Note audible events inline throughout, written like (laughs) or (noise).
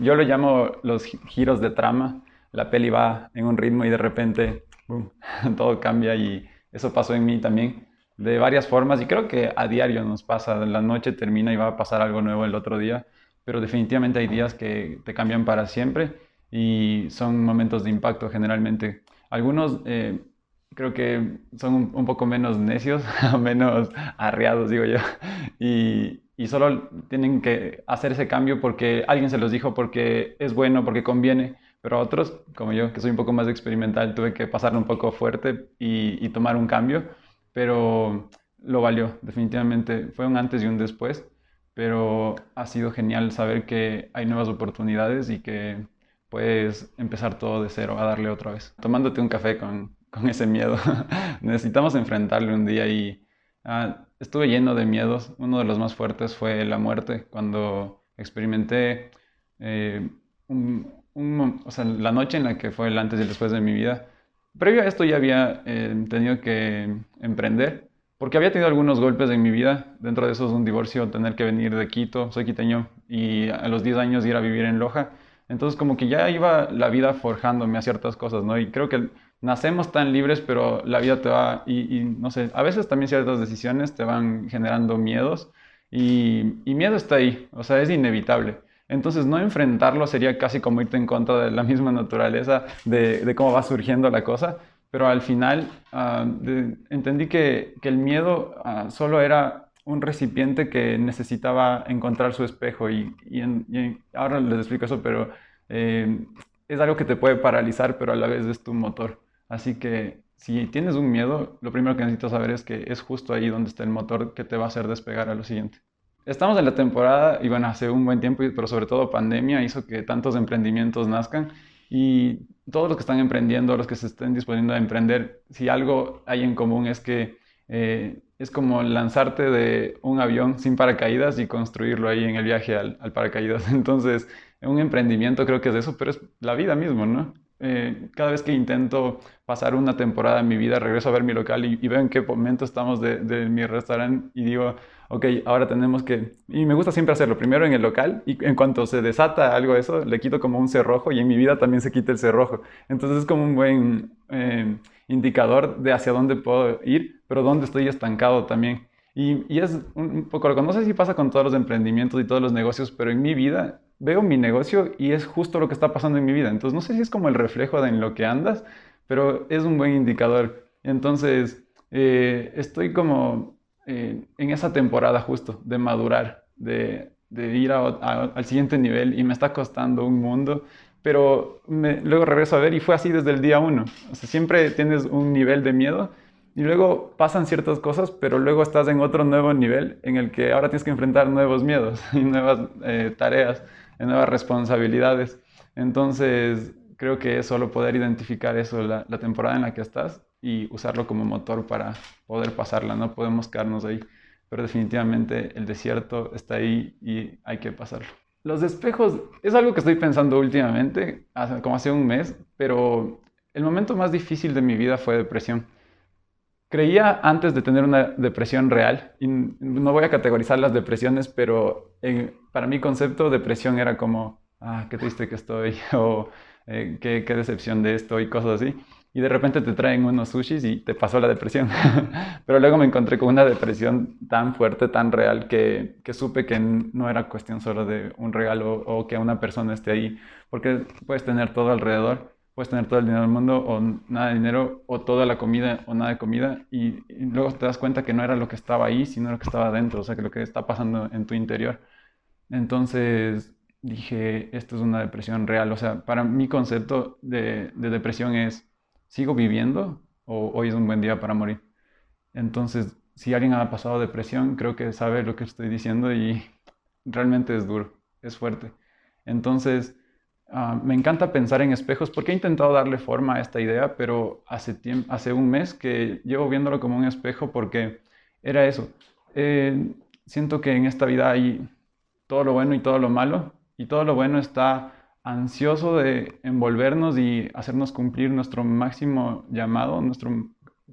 yo lo llamo los giros de trama. La peli va en un ritmo y de repente boom, (laughs) todo cambia y eso pasó en mí también de varias formas y creo que a diario nos pasa. La noche termina y va a pasar algo nuevo el otro día, pero definitivamente hay días que te cambian para siempre y son momentos de impacto generalmente. Algunos eh, creo que son un, poco menos necios, (laughs) menos arreados, digo yo, y, solo tienen que hacer ese cambio porque alguien se los dijo, porque es bueno, porque conviene, pero otros, como yo, que soy un poco más experimental, tuve que pasarlo un poco fuerte y, tomar un cambio, pero lo valió, definitivamente, fue un antes y un después, pero ha sido genial saber que hay nuevas oportunidades y que puedes empezar todo de cero, a darle otra vez. Tomándote un café con, con ese miedo. (laughs) Necesitamos enfrentarlo un día y ah, estuve lleno de miedos. Uno de los más fuertes fue la muerte, cuando experimenté eh, la noche en la que fue el antes y el después de mi vida. Previo a esto ya había eh, tenido que emprender, porque había tenido algunos golpes en mi vida. Dentro de esos un divorcio, tener que venir de Quito, soy quiteño, y a los 10 años ir a vivir en Loja. Entonces como que ya iba la vida forjándome a ciertas cosas, ¿no? Y creo que nacemos tan libres, pero la vida te va, y, no sé, a veces también ciertas decisiones te van generando miedos y, miedo está ahí, o sea, es inevitable. Entonces no enfrentarlo sería casi como irte en contra de la (laughs) misma naturaleza de, cómo va surgiendo la cosa, pero al final ah, entendí que, el miedo ah, solo era un recipiente que necesitaba encontrar su espejo y, ahora les explico eso, pero eh, es algo que te puede paralizar, pero a la vez es tu motor. Así que si tienes un miedo, lo primero que necesitas saber es que es justo ahí donde está el motor que te va a hacer despegar a lo siguiente. Estamos en la temporada y bueno, hace un buen tiempo, pero sobre todo pandemia hizo que tantos emprendimientos nazcan y todos los que están emprendiendo, los que se estén disponiendo a emprender, si algo hay en común es que eh, es como lanzarte de un avión sin paracaídas y construirlo ahí en el viaje al, al paracaídas. (laughs) Entonces, un emprendimiento creo que es eso, pero es la vida mismo, ¿no? Eh, cada vez que intento pasar una temporada en mi vida, regreso a ver mi local y, veo en qué momento estamos de, mi restaurante y digo, ok, ahora tenemos que... Y me gusta siempre hacerlo, primero en el local y en cuanto se desata algo de eso, le quito como un cerrojo y en mi vida también se quita el cerrojo. Entonces es como un buen eh, indicador de hacia dónde puedo ir, pero dónde estoy estancado también. Y, y es un poco lo que no sé si pasa con todos los emprendimientos y todos los negocios, pero en mi vida veo mi negocio y es justo lo que está pasando en mi vida. Entonces, no sé si es como el reflejo de en lo que andas, pero es un buen indicador. Entonces, eh, estoy como eh, en esa temporada justo de madurar, de, ir al siguiente nivel y me está costando un mundo, pero luego regreso a ver y fue así desde el día uno. O sea, siempre tienes un nivel de miedo y luego pasan ciertas cosas, pero luego estás en otro nuevo nivel en el que ahora tienes que enfrentar nuevos miedos (laughs) y nuevas eh, tareas en nuevas responsabilidades. Entonces, creo que es solo poder identificar eso, la, temporada en la que estás y usarlo como motor para poder pasarla. No podemos quedarnos ahí, pero definitivamente el desierto está ahí y hay que pasarlo. Los espejos es algo que estoy pensando últimamente, como hace un mes, pero el momento más difícil de mi vida fue depresión. Creía antes de tener una depresión real, y no voy a categorizar las depresiones, pero para mi concepto depresión era como, ah, qué triste que estoy, (laughs) o eh, qué, qué, decepción de esto, y cosas así. Y de repente te traen unos sushis y te pasó la depresión. (laughs) pero luego me encontré con una depresión tan fuerte, tan real, que, que supe que no era cuestión solo de un regalo o que una persona esté ahí, porque puedes tener todo alrededor puedes tener todo el dinero del mundo o nada de dinero o toda la comida o nada de comida y, luego te das cuenta que no era lo que estaba ahí, sino lo que estaba dentro, o sea, que lo que está pasando en tu interior. Entonces dije, esto es una depresión real, o sea, para mi concepto de, de depresión es, ¿sigo viviendo o hoy es un buen día para morir? Entonces, si alguien ha pasado depresión, creo que sabe lo que estoy diciendo y realmente es duro, es fuerte. Entonces, Ah, me encanta pensar en espejos porque he intentado darle forma a esta idea, pero hace, un mes que llevo viéndolo como un espejo porque era eso. Eh, siento que en esta vida hay todo lo bueno y todo lo malo, y todo lo bueno está ansioso de envolvernos y hacernos cumplir nuestro máximo llamado, nuestro,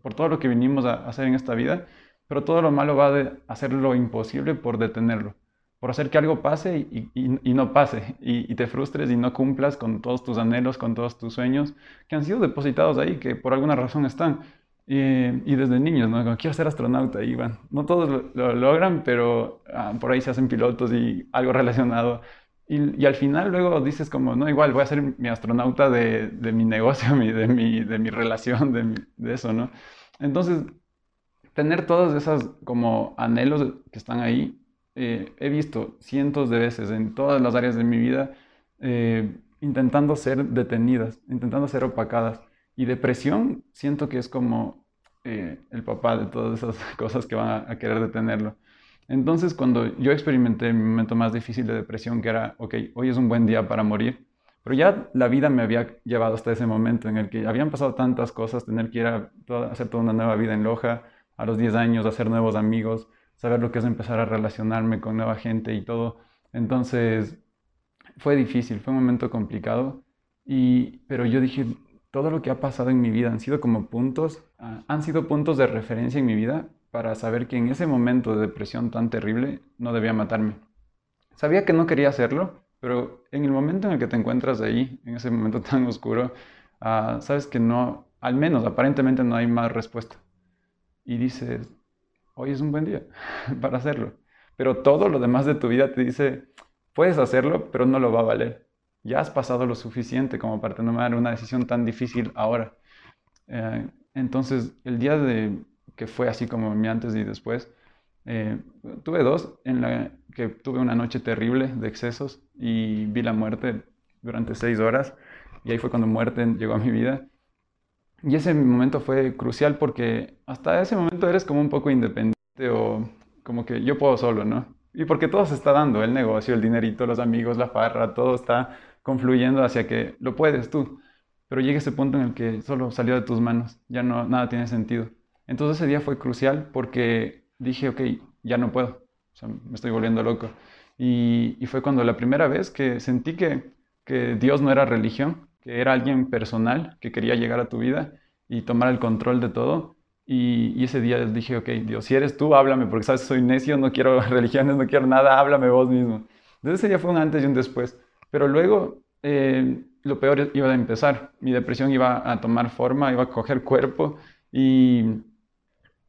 por todo lo que vinimos a hacer en esta vida, pero todo lo malo va a hacer lo imposible por detenerlo. Por hacer que algo pase y, no pase, y, te frustres y no cumplas con todos tus anhelos, con todos tus sueños, que han sido depositados ahí, que por alguna razón están. Y, desde niños, ¿no? quiero ser astronauta, y van. No todos lo, logran, pero ah, por ahí se hacen pilotos y algo relacionado. Y, al final luego dices como, no, igual voy a ser mi astronauta de, de mi negocio, (laughs) de, mi, de mi relación, de, de eso, ¿no? Entonces, tener todas esas como anhelos que están ahí eh, he visto cientos de veces en todas las áreas de mi vida eh, intentando ser detenidas, intentando ser opacadas. Y depresión siento que es como eh, el papá de todas esas (laughs) cosas que van a, querer detenerlo. Entonces, cuando yo experimenté mi momento más difícil de depresión, que era, ok, hoy es un buen día para morir, pero ya la vida me había llevado hasta ese momento en el que habían pasado tantas cosas, tener que ir a, hacer toda una nueva vida en Loja, a los 10 años, hacer nuevos amigos, saber lo que es empezar a relacionarme con nueva gente y todo. Entonces, fue difícil, fue un momento complicado, y, pero yo dije, todo lo que ha pasado en mi vida han sido como puntos, ah, han sido puntos de referencia en mi vida para saber que en ese momento de depresión tan terrible no debía matarme. Sabía que no quería hacerlo, pero en el momento en el que te encuentras ahí, en ese momento (laughs) tan oscuro, ah, sabes que no, al menos aparentemente no hay más respuesta. Y dices, hoy es un buen día (laughs) para hacerlo. Pero todo lo demás de tu vida te dice, puedes hacerlo, pero no lo va a valer. Ya has pasado lo suficiente como para tomar una decisión tan difícil ahora. Eh, entonces, el día de que fue así como mi antes y después, eh, tuve dos en la que tuve una noche terrible de excesos y vi la muerte durante seis horas y ahí fue cuando muerte llegó a mi vida y ese momento fue crucial porque hasta ese momento eres como un poco independiente o como que yo puedo solo, ¿no? Y porque todo se está dando, el negocio, el dinerito, los amigos, la farra, todo está confluyendo hacia que lo puedes tú. Pero llega ese punto en el que solo salió de tus manos, ya no, nada tiene sentido. Entonces ese día fue crucial porque dije, ok, ya no puedo, o sea, me estoy volviendo loco. Y, y fue cuando la primera vez que sentí que, que Dios no era religión, era alguien personal que quería llegar a tu vida y tomar el control de todo. Y, ese día dije, ok, Dios, si eres tú, háblame, porque sabes, soy necio, no quiero (laughs) religiones, no quiero nada, háblame vos mismo. Entonces ese día fue un antes y un después. Pero luego eh, lo peor iba a empezar. Mi depresión iba a tomar forma, iba a coger cuerpo y,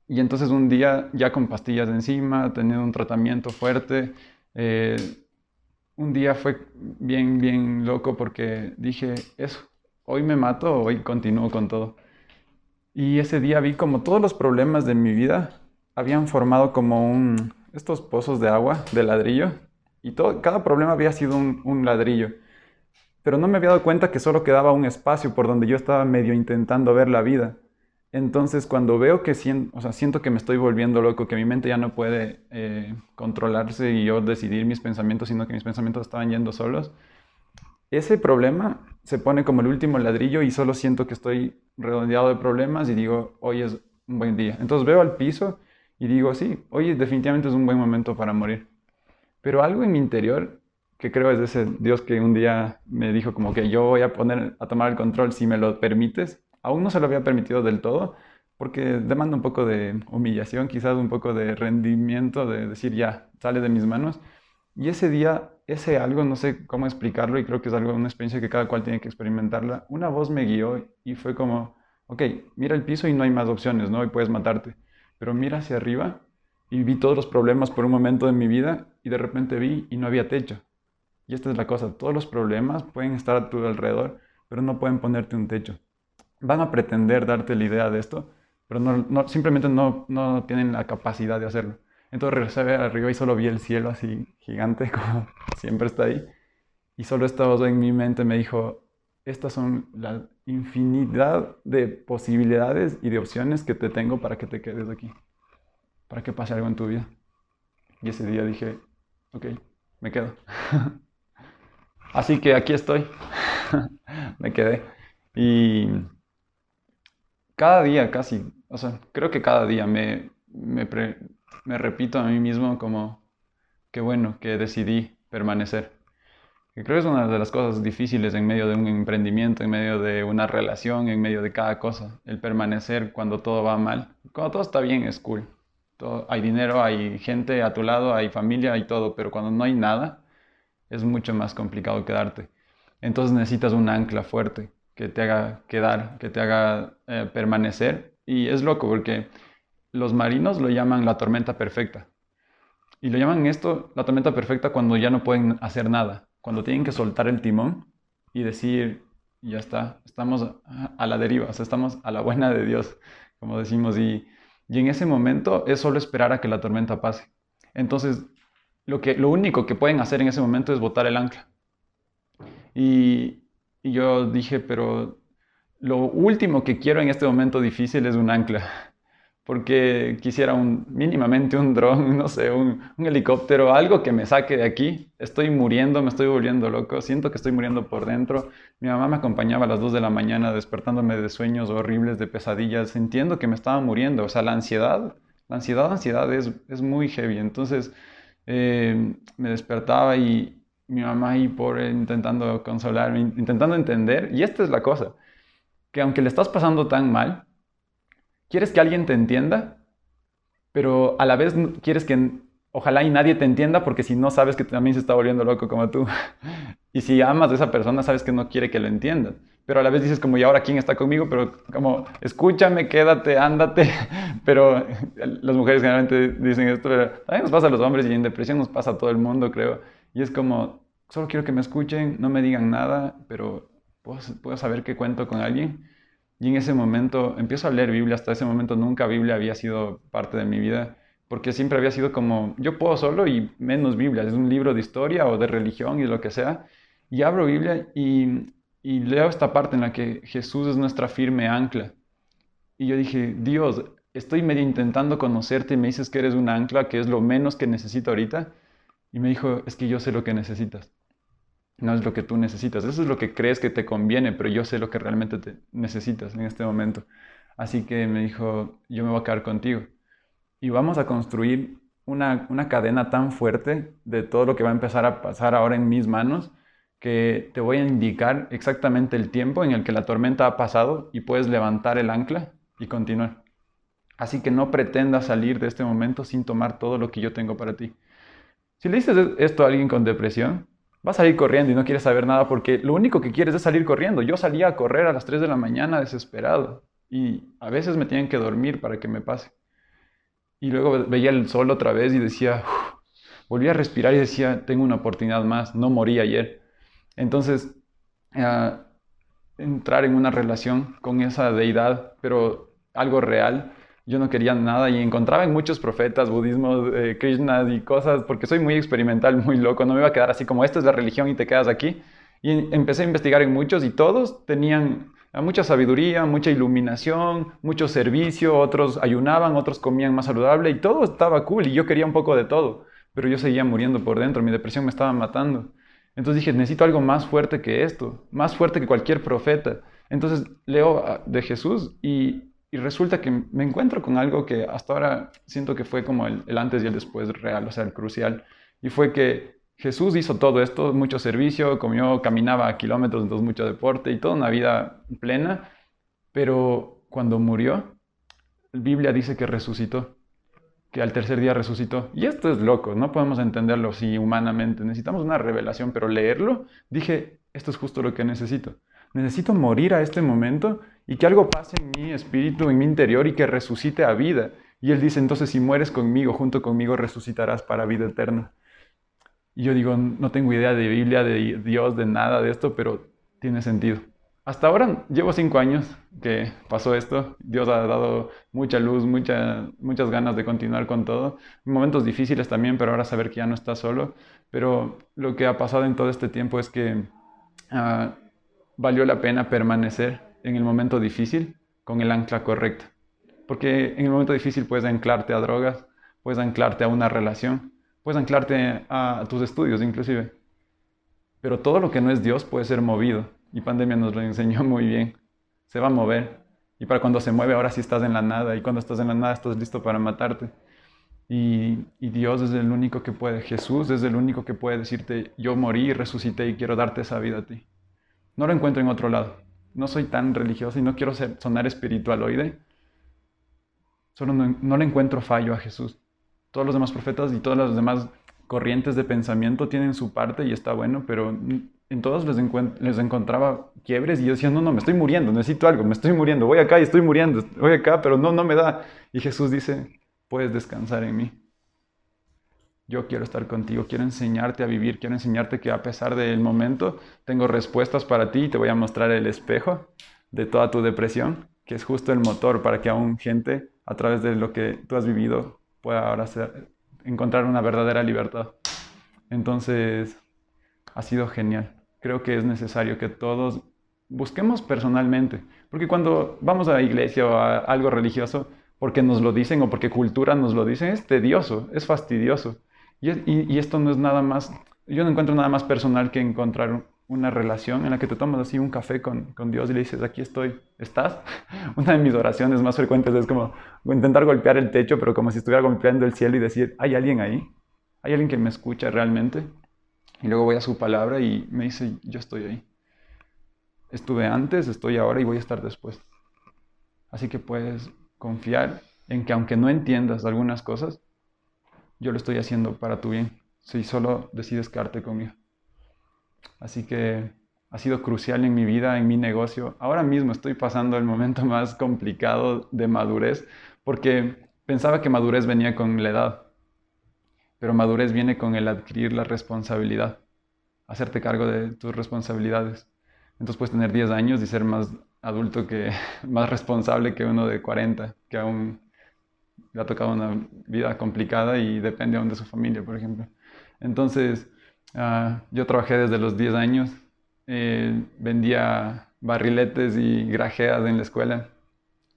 y entonces un día ya con pastillas encima, teniendo un tratamiento fuerte, eh, un día fue bien, bien loco porque dije, eso, hoy me mato, hoy continúo con todo. Y ese día vi como todos los problemas de mi vida habían formado como un, estos pozos de agua de ladrillo y todo, cada problema había sido un, un ladrillo. Pero no me había dado cuenta que solo quedaba un espacio por donde yo estaba medio intentando ver la vida. Entonces, cuando veo que siento, o sea, siento que me estoy volviendo loco, que mi mente ya no puede eh, controlarse y yo decidir mis pensamientos, sino que mis pensamientos estaban yendo solos, ese problema se pone como el último ladrillo y solo siento que estoy redondeado de problemas y digo, hoy es un buen día. Entonces veo al piso y digo, sí, hoy definitivamente es un buen momento para morir. Pero algo en mi interior, que creo es ese Dios que un día me dijo como que yo voy a poner a tomar el control si me lo permites, Aún no se lo había permitido del todo, porque demanda un poco de humillación, quizás un poco de rendimiento, de decir ya, sale de mis manos. Y ese día, ese algo, no sé cómo explicarlo y creo que es algo, una experiencia que cada cual tiene que experimentarla. Una voz me guió y fue como, ok, mira el piso y no hay más opciones, ¿no? Y puedes matarte. Pero mira hacia arriba y vi todos los problemas por un momento de mi vida y de repente vi y no había techo. Y esta es la cosa, todos los problemas pueden estar a tu alrededor, pero no pueden ponerte un techo van a pretender darte la idea de esto, pero no, simplemente no, no, tienen la capacidad de hacerlo. Entonces regresé arriba y solo vi el cielo así gigante, (laughs) como siempre está ahí. Y solo esta voz en mi mente me dijo, estas son la infinidad de posibilidades y de opciones que te tengo para que te quedes aquí, para que pase algo en tu vida. Y ese día dije, ok, me quedo. (laughs) Así que aquí estoy, (laughs) me quedé. Y cada día casi, o sea, creo que cada día me, me, repito a mí mismo como que bueno, que decidí permanecer. Creo que es una de las cosas difíciles en medio de un emprendimiento, en medio de una relación, en medio de cada cosa. El permanecer cuando todo va mal. Cuando todo está bien es cool. hay dinero, hay gente a tu lado, hay familia, hay todo, pero cuando no hay nada, es mucho más complicado quedarte. Entonces necesitas un ancla fuerte que te haga quedar, que te haga eh, permanecer. Y es loco porque los marinos lo llaman la tormenta perfecta. Y lo llaman esto la tormenta perfecta cuando ya no pueden hacer nada, cuando tienen que soltar el timón y decir, ya está, estamos a la deriva, o sea, estamos a la buena de Dios, como decimos, y, y en ese momento es solo esperar a que la tormenta pase. Entonces, lo, que, lo único que pueden hacer en ese momento es botar el ancla. Y, y yo dije, pero lo último que quiero en este momento difícil es un ancla, (laughs) porque quisiera un, mínimamente un dron, (laughs) no sé, un, helicóptero, algo que me saque de aquí. Estoy muriendo, me estoy volviendo loco, siento que estoy muriendo por dentro. Mi mamá me acompañaba a las 2 de la mañana despertándome de sueños horribles, de pesadillas, sintiendo que me estaba muriendo. O sea, la ansiedad, la ansiedad, ansiedad es, es muy heavy. Entonces eh, me despertaba y, mi mamá ahí por intentando consolarme, intentando entender. Y esta es la cosa, que aunque le estás pasando tan mal, quieres que alguien te entienda, pero a la vez quieres que ojalá y nadie te entienda porque si no sabes que también se está volviendo loco como tú. (laughs) y si amas a esa persona, sabes que no quiere que lo entiendan. Pero a la vez dices como, ¿y ahora quién está conmigo? Pero como, escúchame, quédate, ándate. (laughs) Pero las mujeres generalmente dicen esto, pero también nos pasa a los hombres y en depresión nos pasa a todo el mundo, creo. Y es como, solo quiero que me escuchen, no me digan nada, pero puedo, saber que cuento con alguien. Y en ese momento empiezo a leer Biblia, hasta ese momento nunca Biblia había sido parte de mi vida, porque siempre había sido como, yo puedo solo y menos Biblia, es un libro de historia o de religión y lo que sea. Y abro Biblia y, y leo esta parte en la que Jesús es nuestra firme ancla. Y yo dije, Dios, estoy medio intentando conocerte y me dices que eres un ancla, que es lo menos que necesito ahorita. Y me dijo, es que yo sé lo que necesitas. No es lo que tú necesitas. Eso es lo que crees que te conviene, pero yo sé lo que realmente te necesitas en este momento. Así que me dijo, yo me voy a quedar contigo. Y vamos a construir una, una cadena tan fuerte de todo lo que va a empezar a pasar ahora en mis manos, que te voy a indicar exactamente el tiempo en el que la tormenta ha pasado y puedes levantar el ancla y continuar. Así que no pretendas salir de este momento sin tomar todo lo que yo tengo para ti. Si le dices esto a alguien con depresión, va a salir corriendo y no quiere saber nada porque lo único que quieres es salir corriendo. Yo salía a correr a las 3 de la mañana desesperado y a veces me tenían que dormir para que me pase. Y luego veía el sol otra vez y decía, volví a respirar y decía, tengo una oportunidad más, no morí ayer. Entonces, ah, entrar en una relación con esa deidad, pero algo real, yo no quería nada y encontraba en muchos profetas, budismo, eh, Krishna y cosas, porque soy muy experimental, muy loco, no me iba a quedar así como esta es la religión y te quedas aquí. Y empecé a investigar en muchos y todos tenían mucha sabiduría, mucha iluminación, mucho servicio, otros ayunaban, otros comían más saludable y todo estaba cool y yo quería un poco de todo, pero yo seguía muriendo por dentro, mi depresión me estaba matando. Entonces dije, necesito algo más fuerte que esto, más fuerte que cualquier profeta. Entonces leo ah, de Jesús y y resulta que me encuentro con algo que hasta ahora siento que fue como el, antes y el después real, o sea, el crucial. Y fue que Jesús hizo todo esto, mucho servicio, comió, caminaba a kilómetros, entonces mucho deporte y toda una vida plena, pero cuando murió, la Biblia dice que resucitó, que al tercer día resucitó. Y esto es loco, no podemos entenderlo así humanamente, necesitamos una revelación, pero leerlo, dije, esto es justo lo que necesito. Necesito morir a este momento y que algo pase en mi espíritu, en mi interior y que resucite a vida. Y él dice, entonces si mueres conmigo, junto conmigo resucitarás para vida eterna. Y yo digo, no tengo idea de Biblia, de Dios, de nada de esto, pero tiene sentido. Hasta ahora llevo cinco años que pasó esto. Dios ha dado mucha luz, mucha, muchas ganas de continuar con todo. Momentos difíciles también, pero ahora saber que ya no está solo. Pero lo que ha pasado en todo este tiempo es que uh, valió la pena permanecer en el momento difícil con el ancla correcta. Porque en el momento difícil puedes anclarte a drogas, puedes anclarte a una relación, puedes anclarte a tus estudios inclusive. Pero todo lo que no es Dios puede ser movido. Y pandemia nos lo enseñó (laughs) muy bien. Se va a mover. Y para cuando se mueve, ahora sí estás en la nada. Y cuando estás en la nada, estás listo para matarte. Y, Dios es el único que puede. Jesús es el único que puede decirte, yo morí y resucité y quiero darte esa vida a ti. No lo encuentro en otro lado. No soy tan religioso y no quiero ser, sonar espiritualoide. Solo no, le encuentro fallo a Jesús. Todos los demás profetas y todas las demás corrientes de pensamiento tienen su parte y está bueno, pero en todos les, les, encontraba quiebres y yo decía, no, no, me estoy muriendo, necesito algo, me estoy muriendo, voy acá y estoy muriendo, voy acá, pero no, no me da. Y Jesús dice, puedes descansar en mí. Yo quiero estar contigo, quiero enseñarte a vivir, quiero enseñarte que a pesar del momento tengo respuestas para ti y te voy a mostrar el espejo de toda tu depresión, que es justo el motor para que aún gente, a través de lo que tú has vivido, pueda ahora encontrar una verdadera libertad. Entonces, ha sido genial. Creo que es necesario que todos busquemos personalmente, porque cuando vamos a la iglesia o a algo religioso, porque nos lo dicen o porque cultura nos lo dicen, es tedioso, es fastidioso. Y, esto no es nada más, yo no encuentro nada más personal que encontrar una relación en la que te tomas así un café con, con, Dios y le dices, aquí estoy, ¿estás? (laughs) Una de mis oraciones más frecuentes es como intentar golpear el techo, pero como si estuviera golpeando el cielo y decir, ¿hay alguien ahí? ¿Hay alguien que me escucha realmente? Y luego voy a su palabra y me dice, yo estoy ahí. Estuve antes, estoy ahora y voy a estar después. Así que puedes confiar en que aunque no entiendas algunas cosas, yo lo estoy haciendo para tu bien, si solo decides quedarte conmigo. Así que ha sido crucial en mi vida, en mi negocio. Ahora mismo estoy pasando el momento (laughs) más complicado de madurez, porque pensaba que madurez venía con la edad, pero madurez viene con el adquirir la responsabilidad, hacerte cargo de tus responsabilidades. Entonces puedes tener 10 años y ser más adulto que, (laughs) más responsable que uno de 40, que aún le ha tocado una vida complicada y depende aún de su familia, por ejemplo. Entonces, ah, yo trabajé desde los 10 años, eh, vendía barriletes y grajeas en la escuela.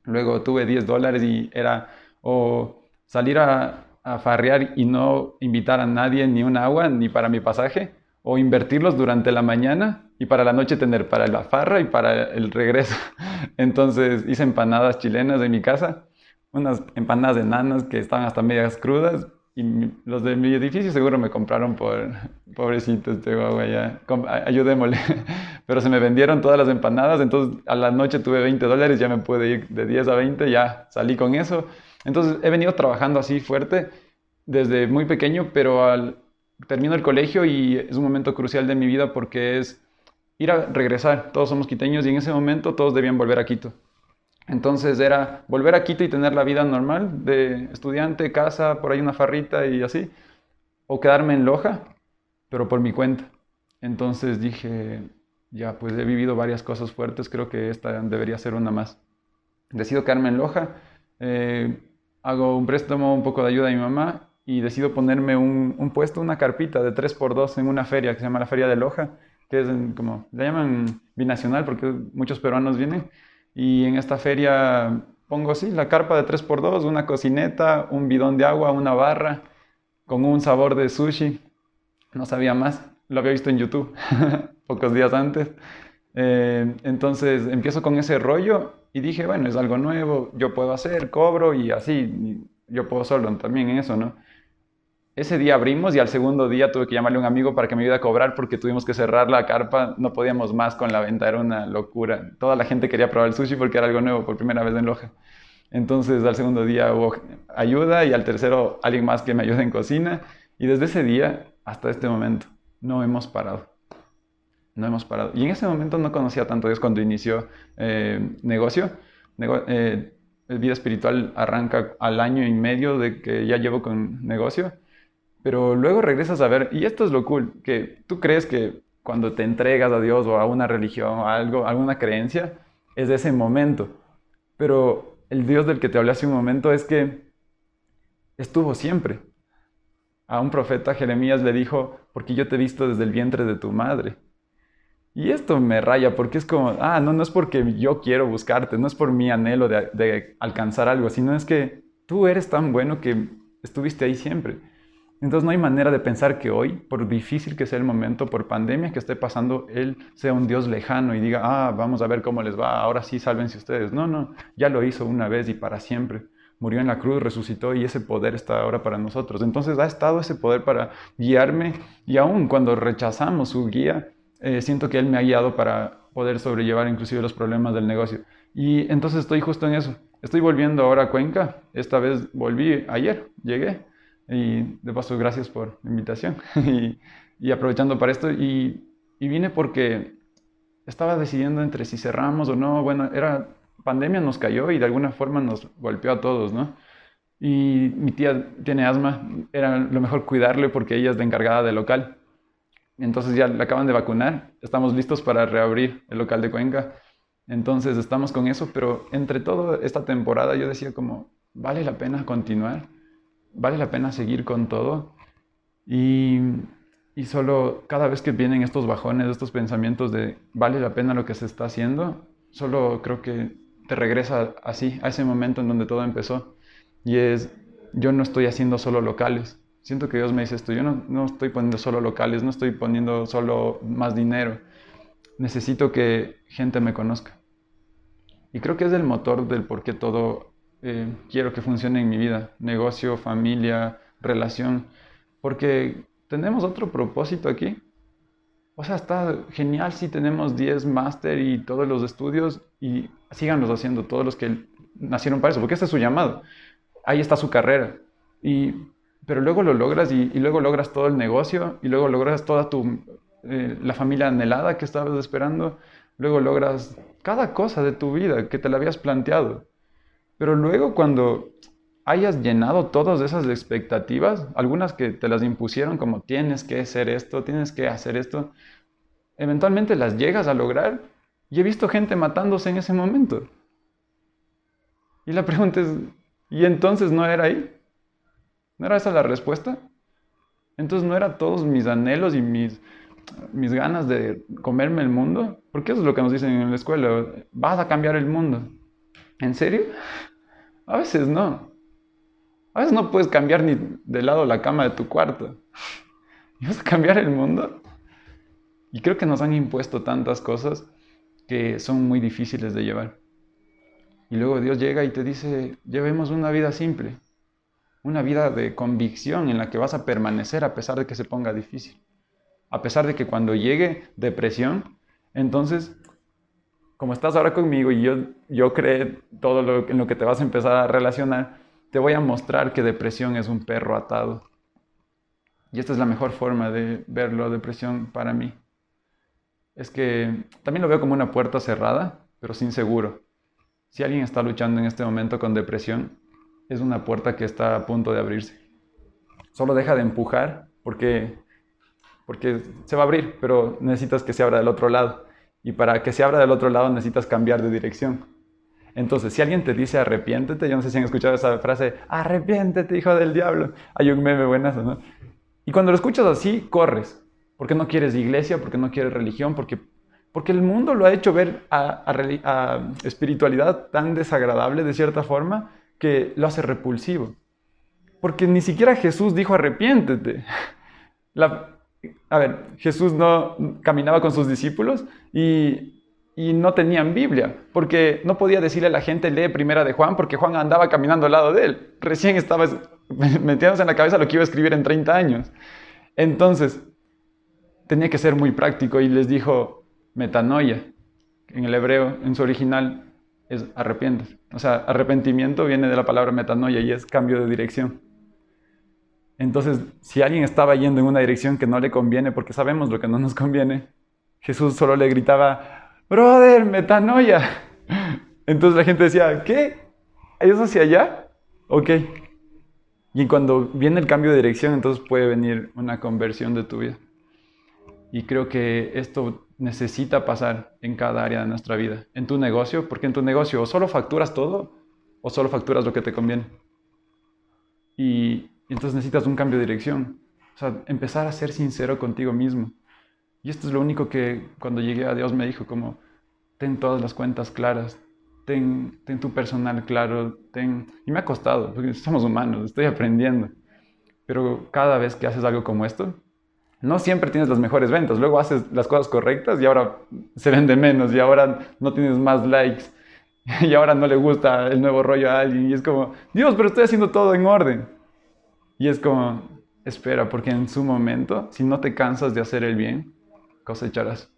Luego tuve 10 dólares y era o salir a, a farrear y no invitar a nadie ni un agua ni para mi pasaje, o invertirlos durante la mañana y para la noche tener para la farra y para el regreso. (laughs) Entonces hice empanadas chilenas en mi casa unas empanadas enanas que estaban hasta medias crudas y los de mi edificio seguro me compraron por pobrecitos, tengo ya, ayudémosle. (laughs) Pero se me vendieron todas las empanadas, entonces a la noche tuve 20 dólares, ya me pude ir de 10 a 20, ya salí con eso. Entonces he venido trabajando así fuerte desde muy pequeño, pero al, termino el colegio y es un momento crucial de mi vida porque es ir a regresar. Todos somos quiteños y en ese momento todos debían volver a Quito. Entonces era volver a Quito y tener la vida normal de estudiante, casa, por ahí una farrita y así, o quedarme en Loja, pero por mi cuenta. Entonces dije, ya pues he vivido varias cosas fuertes, creo que esta debería ser una más. Decido quedarme en Loja, eh, hago un préstamo, un poco de ayuda a mi mamá y decido ponerme un, puesto, una carpita de 3x2 en una feria que se llama la Feria de Loja, que es como, la llaman binacional porque muchos peruanos vienen. Y en esta feria pongo, sí, la carpa de 3x2, una cocineta, un bidón de agua, una barra, con un sabor de sushi. No sabía más, lo había visto en YouTube (laughs) pocos días antes. Eh, entonces empiezo con ese rollo y dije, bueno, es algo nuevo, yo puedo hacer, cobro y así, yo puedo solo también en eso, ¿no? Ese día abrimos y al segundo día tuve que llamarle a un amigo para que me ayude a cobrar porque tuvimos que cerrar la carpa, no podíamos más con la venta, era una locura. Toda la gente quería probar el sushi porque era algo nuevo por primera vez en Loja. Entonces al segundo día hubo ayuda y al tercero alguien más que me ayude en cocina y desde ese día hasta este momento no hemos parado. No hemos parado. Y en ese momento no conocía tanto a Dios cuando inició eh, negocio. Eh, vida espiritual arranca al año y medio de que ya llevo con negocio pero luego regresas a ver, y esto es lo cool, que tú crees que cuando te entregas a Dios o a una religión o a algo, alguna creencia, es de ese momento. Pero el Dios del que te hablé hace un momento es que estuvo siempre. A un profeta Jeremías le dijo, porque yo te he visto desde el vientre de tu madre. Y esto me raya porque es como, ah, no, no es porque yo quiero buscarte, no es por mi anhelo de, de alcanzar algo, sino es que tú eres tan bueno que estuviste ahí siempre. Entonces no hay manera de pensar que hoy, por difícil que sea el momento, por pandemia que esté pasando, Él sea un Dios lejano y diga, ah, vamos a ver cómo les va, ahora sí sálvense ustedes. No, no, ya lo hizo una vez y para siempre. Murió en la cruz, resucitó y ese poder está ahora para nosotros. Entonces ha estado ese poder para guiarme y aún cuando rechazamos su guía, eh, siento que Él me ha guiado para poder sobrellevar inclusive los problemas del negocio. Y entonces estoy justo en eso. Estoy volviendo ahora a Cuenca. Esta vez volví ayer, llegué. Y de paso, gracias por la invitación. (laughs) y, aprovechando para esto. Y, y vine porque estaba decidiendo entre si cerramos o no. Bueno, era pandemia nos cayó y de alguna forma nos golpeó a todos, ¿no? Y mi tía tiene asma, era lo mejor cuidarle porque ella es la encargada del local. Entonces ya la acaban de vacunar, estamos listos para reabrir el local de Cuenca. Entonces estamos con eso, pero entre toda esta temporada yo decía como, vale la pena continuar, vale la pena seguir con todo. Y, y solo cada vez que vienen estos bajones, estos pensamientos de, vale la pena lo que se está haciendo, solo creo que te regresa así, a ese momento en donde todo empezó. Y es, yo no estoy haciendo solo locales. Siento que Dios me dice esto, yo no, no estoy poniendo solo locales, no estoy poniendo solo más dinero. Necesito que gente me conozca. Y creo que es el motor del por qué todo eh, quiero que funcione en mi vida. Negocio, familia, relación. Porque tenemos otro propósito aquí. O sea, está genial si tenemos 10 máster y todos los estudios y síganlos haciendo todos los que nacieron para eso, porque este es su llamado ahí está su carrera. Y, pero luego lo logras y, luego logras todo el negocio y luego logras toda tu, eh, la familia anhelada que estabas esperando, luego logras cada cosa de tu vida que te la habías planteado. Pero luego cuando hayas llenado todas esas expectativas, algunas que te las impusieron como tienes que hacer esto, tienes que hacer esto, eventualmente las llegas a lograr y he visto gente matándose en ese momento. Y la pregunta es, y entonces no era ahí. ¿No era esa la respuesta? Entonces no era todos mis anhelos y mis, mis ganas de comerme el mundo. Porque eso es lo que nos dicen en la escuela. Vas a cambiar el mundo. ¿En serio? A veces no. A veces no puedes cambiar ni de lado la cama de tu cuarto. ¿Y vas a cambiar el mundo? Y creo que nos han impuesto tantas cosas que son muy difíciles de llevar. Y luego Dios llega y te dice, llevemos una vida simple, una vida de convicción en la que vas a permanecer a pesar de que se ponga difícil. A pesar de que cuando llegue depresión, entonces, como estás ahora conmigo y yo, yo creo todo lo, en lo que te vas a empezar a relacionar, te voy a mostrar que depresión es un perro atado. Y esta es la mejor forma de verlo, depresión, para mí. Es que también lo veo como una puerta cerrada, pero sin seguro. Si alguien está luchando en este momento con depresión, es una puerta que está a punto de abrirse. Solo deja de empujar porque, porque se va a abrir, pero necesitas que se abra del otro lado. Y para que se abra del otro lado necesitas cambiar de dirección. Entonces, si alguien te dice arrepiéntete, yo no sé si han escuchado esa frase, arrepiéntete, hijo del diablo. Hay un meme buenazo, ¿no? Y cuando lo escuchas así, corres. Porque no quieres iglesia, porque no quieres religión, porque porque el mundo lo ha hecho ver a, espiritualidad tan desagradable de cierta forma que lo hace repulsivo. Porque ni siquiera Jesús dijo arrepiéntete. A ver, Jesús no caminaba con sus discípulos y, no tenían Biblia, porque no podía decirle a la gente lee primera de Juan, porque Juan andaba caminando al lado de él. Recién estaba (laughs) metiéndose en la cabeza lo que iba a escribir en 30 años. Entonces, tenía que ser muy práctico y les dijo, metanoia. En el hebreo, en su original, es arrepientes. O sea, arrepentimiento viene de la palabra metanoia y es cambio de dirección. Entonces, si alguien estaba yendo en una dirección que no le conviene, porque sabemos lo que no nos conviene, Jesús solo le gritaba, brother, metanoia. Entonces la gente decía, ¿qué? ¿Es hacia allá? Ok. Y cuando viene el cambio de dirección, entonces puede venir una conversión de tu vida. Y creo que esto necesita pasar en cada área de nuestra vida. En tu negocio, porque en tu negocio o solo facturas todo o solo facturas lo que te conviene. Entonces necesitas un cambio de dirección. O sea, empezar a ser sincero contigo mismo. Y esto es lo único que cuando llegué a Dios me dijo, como, ten todas las cuentas claras, ten, ten tu personal claro, ten... Y me ha costado, porque somos humanos, estoy aprendiendo. Pero cada vez que haces algo como esto, no siempre tienes las mejores ventas. Luego haces las cosas correctas y ahora se vende menos y ahora no tienes más likes (laughs) y ahora no le gusta el nuevo rollo a alguien y es como, Dios, pero estoy haciendo todo en orden. Y es como, espera, porque en su momento, si no te cansas de hacer el bien, cosecharás.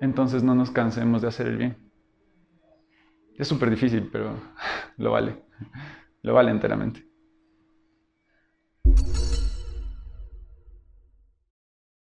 Entonces no nos cansemos de hacer el bien. Es súper difícil, pero (laughs) lo vale. Lo vale enteramente.